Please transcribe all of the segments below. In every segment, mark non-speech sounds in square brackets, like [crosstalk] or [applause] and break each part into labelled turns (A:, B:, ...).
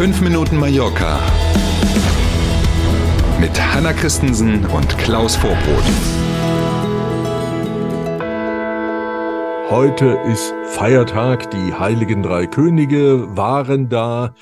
A: 5 Minuten Mallorca mit Hanna Christensen und Klaus Vorbrot.
B: Heute ist Feiertag, die heiligen drei Könige waren da,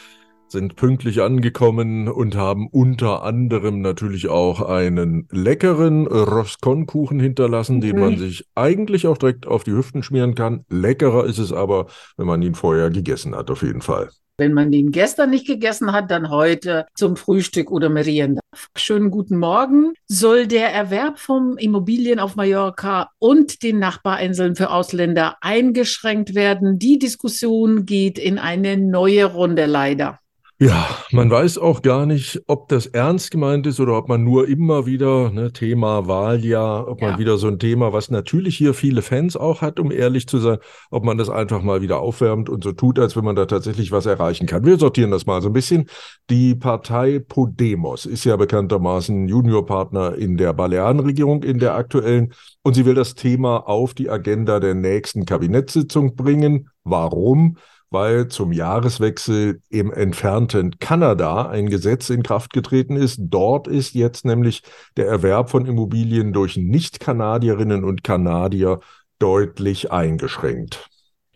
B: sind pünktlich angekommen und haben unter anderem natürlich auch einen leckeren Roscon-Kuchen hinterlassen, mhm. den man sich eigentlich auch direkt auf die Hüften schmieren kann. Leckerer ist es aber, wenn man ihn vorher gegessen hat, auf jeden Fall.
C: Wenn man den gestern nicht gegessen hat, dann heute zum Frühstück oder Merienda. Schönen guten Morgen. Soll der Erwerb von Immobilien auf Mallorca und den Nachbarinseln für Ausländer eingeschränkt werden? Die Diskussion geht in eine neue Runde leider.
B: Ja, man weiß auch gar nicht, ob das ernst gemeint ist oder ob man nur immer wieder, ne, Thema Wahljahr, ob ja. man wieder so ein Thema, was natürlich hier viele Fans auch hat, um ehrlich zu sein, ob man das einfach mal wieder aufwärmt und so tut, als wenn man da tatsächlich was erreichen kann. Wir sortieren das mal so ein bisschen. Die Partei Podemos ist ja bekanntermaßen Juniorpartner in der Balearenregierung, in der aktuellen, und sie will das Thema auf die Agenda der nächsten Kabinettssitzung bringen. Warum? Weil zum Jahreswechsel im entfernten Kanada ein Gesetz in Kraft getreten ist. Dort ist jetzt nämlich der Erwerb von Immobilien durch Nicht-Kanadierinnen und Kanadier deutlich eingeschränkt.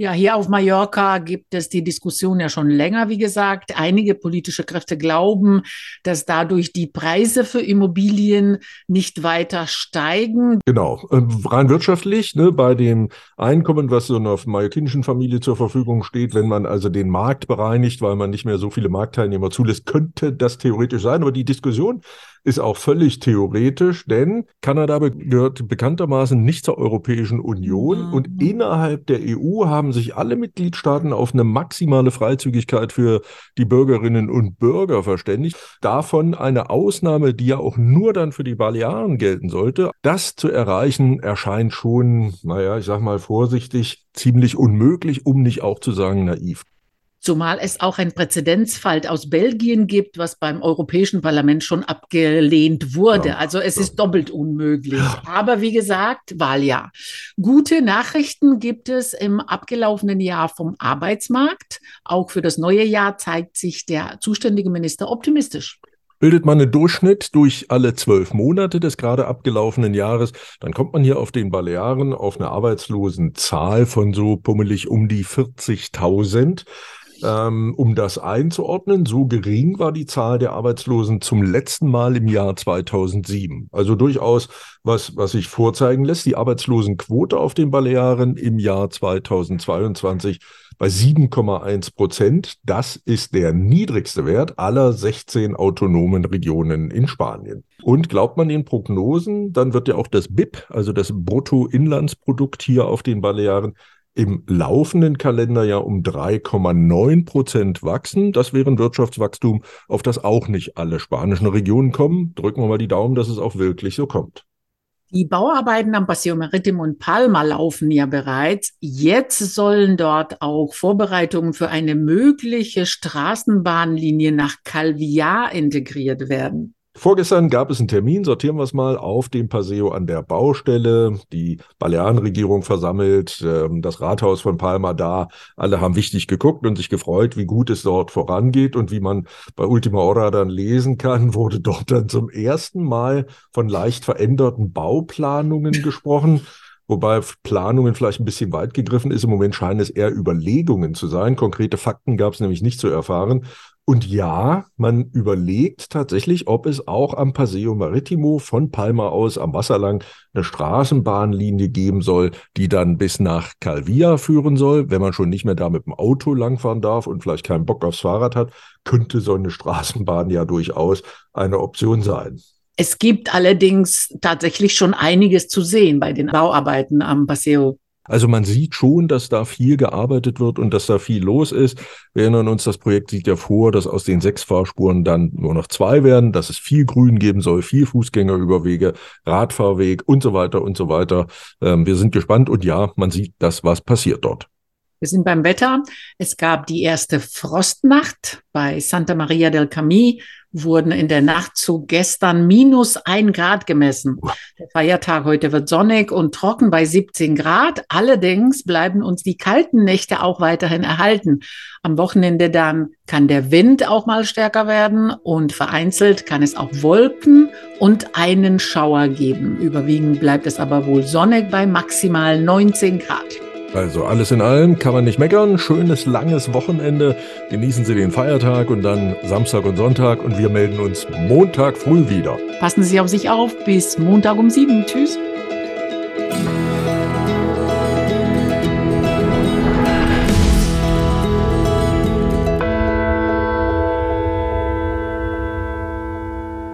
C: Ja, hier auf Mallorca gibt es die Diskussion ja schon länger, wie gesagt. Einige politische Kräfte glauben, dass dadurch die Preise für Immobilien nicht weiter steigen.
B: Genau, ähm, rein wirtschaftlich, ne, bei dem Einkommen, was so einer mallorquinischen Familie zur Verfügung steht, wenn man also den Markt bereinigt, weil man nicht mehr so viele Marktteilnehmer zulässt, könnte das theoretisch sein. Aber die Diskussion ist auch völlig theoretisch, denn Kanada gehört bekanntermaßen nicht zur Europäischen Union mhm. und innerhalb der EU haben sich alle Mitgliedstaaten auf eine maximale Freizügigkeit für die Bürgerinnen und Bürger verständigt. Davon eine Ausnahme, die ja auch nur dann für die Balearen gelten sollte. Das zu erreichen erscheint schon, naja, ich sag mal vorsichtig, ziemlich unmöglich, um nicht auch zu sagen naiv.
C: Zumal es auch ein Präzedenzfall aus Belgien gibt, was beim Europäischen Parlament schon abgelehnt wurde. Ja, also es ist doppelt unmöglich. Ja. Aber wie gesagt, Wahljahr. Gute Nachrichten gibt es im abgelaufenen Jahr vom Arbeitsmarkt. Auch für das neue Jahr zeigt sich der zuständige Minister optimistisch.
B: Bildet man einen Durchschnitt durch alle zwölf Monate des gerade abgelaufenen Jahres, dann kommt man hier auf den Balearen auf eine Arbeitslosenzahl von so pummelig um die 40.000. Ähm, um das einzuordnen, so gering war die Zahl der Arbeitslosen zum letzten Mal im Jahr 2007. Also durchaus was, was sich vorzeigen lässt. Die Arbeitslosenquote auf den Balearen im Jahr 2022 bei 7,1 Prozent. Das ist der niedrigste Wert aller 16 autonomen Regionen in Spanien. Und glaubt man den Prognosen, dann wird ja auch das BIP, also das Bruttoinlandsprodukt hier auf den Balearen, im laufenden Kalenderjahr um 3,9 Prozent wachsen. Das wäre ein Wirtschaftswachstum, auf das auch nicht alle spanischen Regionen kommen. Drücken wir mal die Daumen, dass es auch wirklich so kommt.
C: Die Bauarbeiten am Paseo Maritim und Palma laufen ja bereits. Jetzt sollen dort auch Vorbereitungen für eine mögliche Straßenbahnlinie nach Calvillar integriert werden.
B: Vorgestern gab es einen Termin, sortieren wir es mal, auf dem Paseo an der Baustelle. Die Balearenregierung versammelt, ähm, das Rathaus von Palma da. Alle haben wichtig geguckt und sich gefreut, wie gut es dort vorangeht. Und wie man bei Ultima Hora dann lesen kann, [laughs] wurde dort dann zum ersten Mal von leicht veränderten Bauplanungen gesprochen. Wobei Planungen vielleicht ein bisschen weit gegriffen ist. Im Moment scheinen es eher Überlegungen zu sein. Konkrete Fakten gab es nämlich nicht zu erfahren. Und ja, man überlegt tatsächlich, ob es auch am Paseo Maritimo von Palma aus am Wasser lang eine Straßenbahnlinie geben soll, die dann bis nach Calvia führen soll. Wenn man schon nicht mehr da mit dem Auto langfahren darf und vielleicht keinen Bock aufs Fahrrad hat, könnte so eine Straßenbahn ja durchaus eine Option sein.
C: Es gibt allerdings tatsächlich schon einiges zu sehen bei den Bauarbeiten am Paseo
B: also man sieht schon, dass da viel gearbeitet wird und dass da viel los ist. Wir erinnern uns, das Projekt sieht ja vor, dass aus den sechs Fahrspuren dann nur noch zwei werden, dass es viel Grün geben soll, viel Fußgängerüberwege, Radfahrweg und so weiter und so weiter. Ähm, wir sind gespannt und ja, man sieht das, was passiert dort.
C: Wir sind beim Wetter. Es gab die erste Frostnacht bei Santa Maria del Camí wurden in der Nacht zu gestern minus ein Grad gemessen. Der Feiertag heute wird sonnig und trocken bei 17 Grad. Allerdings bleiben uns die kalten Nächte auch weiterhin erhalten. Am Wochenende dann kann der Wind auch mal stärker werden und vereinzelt kann es auch Wolken und einen Schauer geben. Überwiegend bleibt es aber wohl sonnig bei maximal 19 Grad.
B: Also alles in allem kann man nicht meckern. Schönes, langes Wochenende. Genießen Sie den Feiertag und dann Samstag und Sonntag und wir melden uns Montag früh wieder.
C: Passen Sie auf sich auf. Bis Montag um sieben. Tschüss.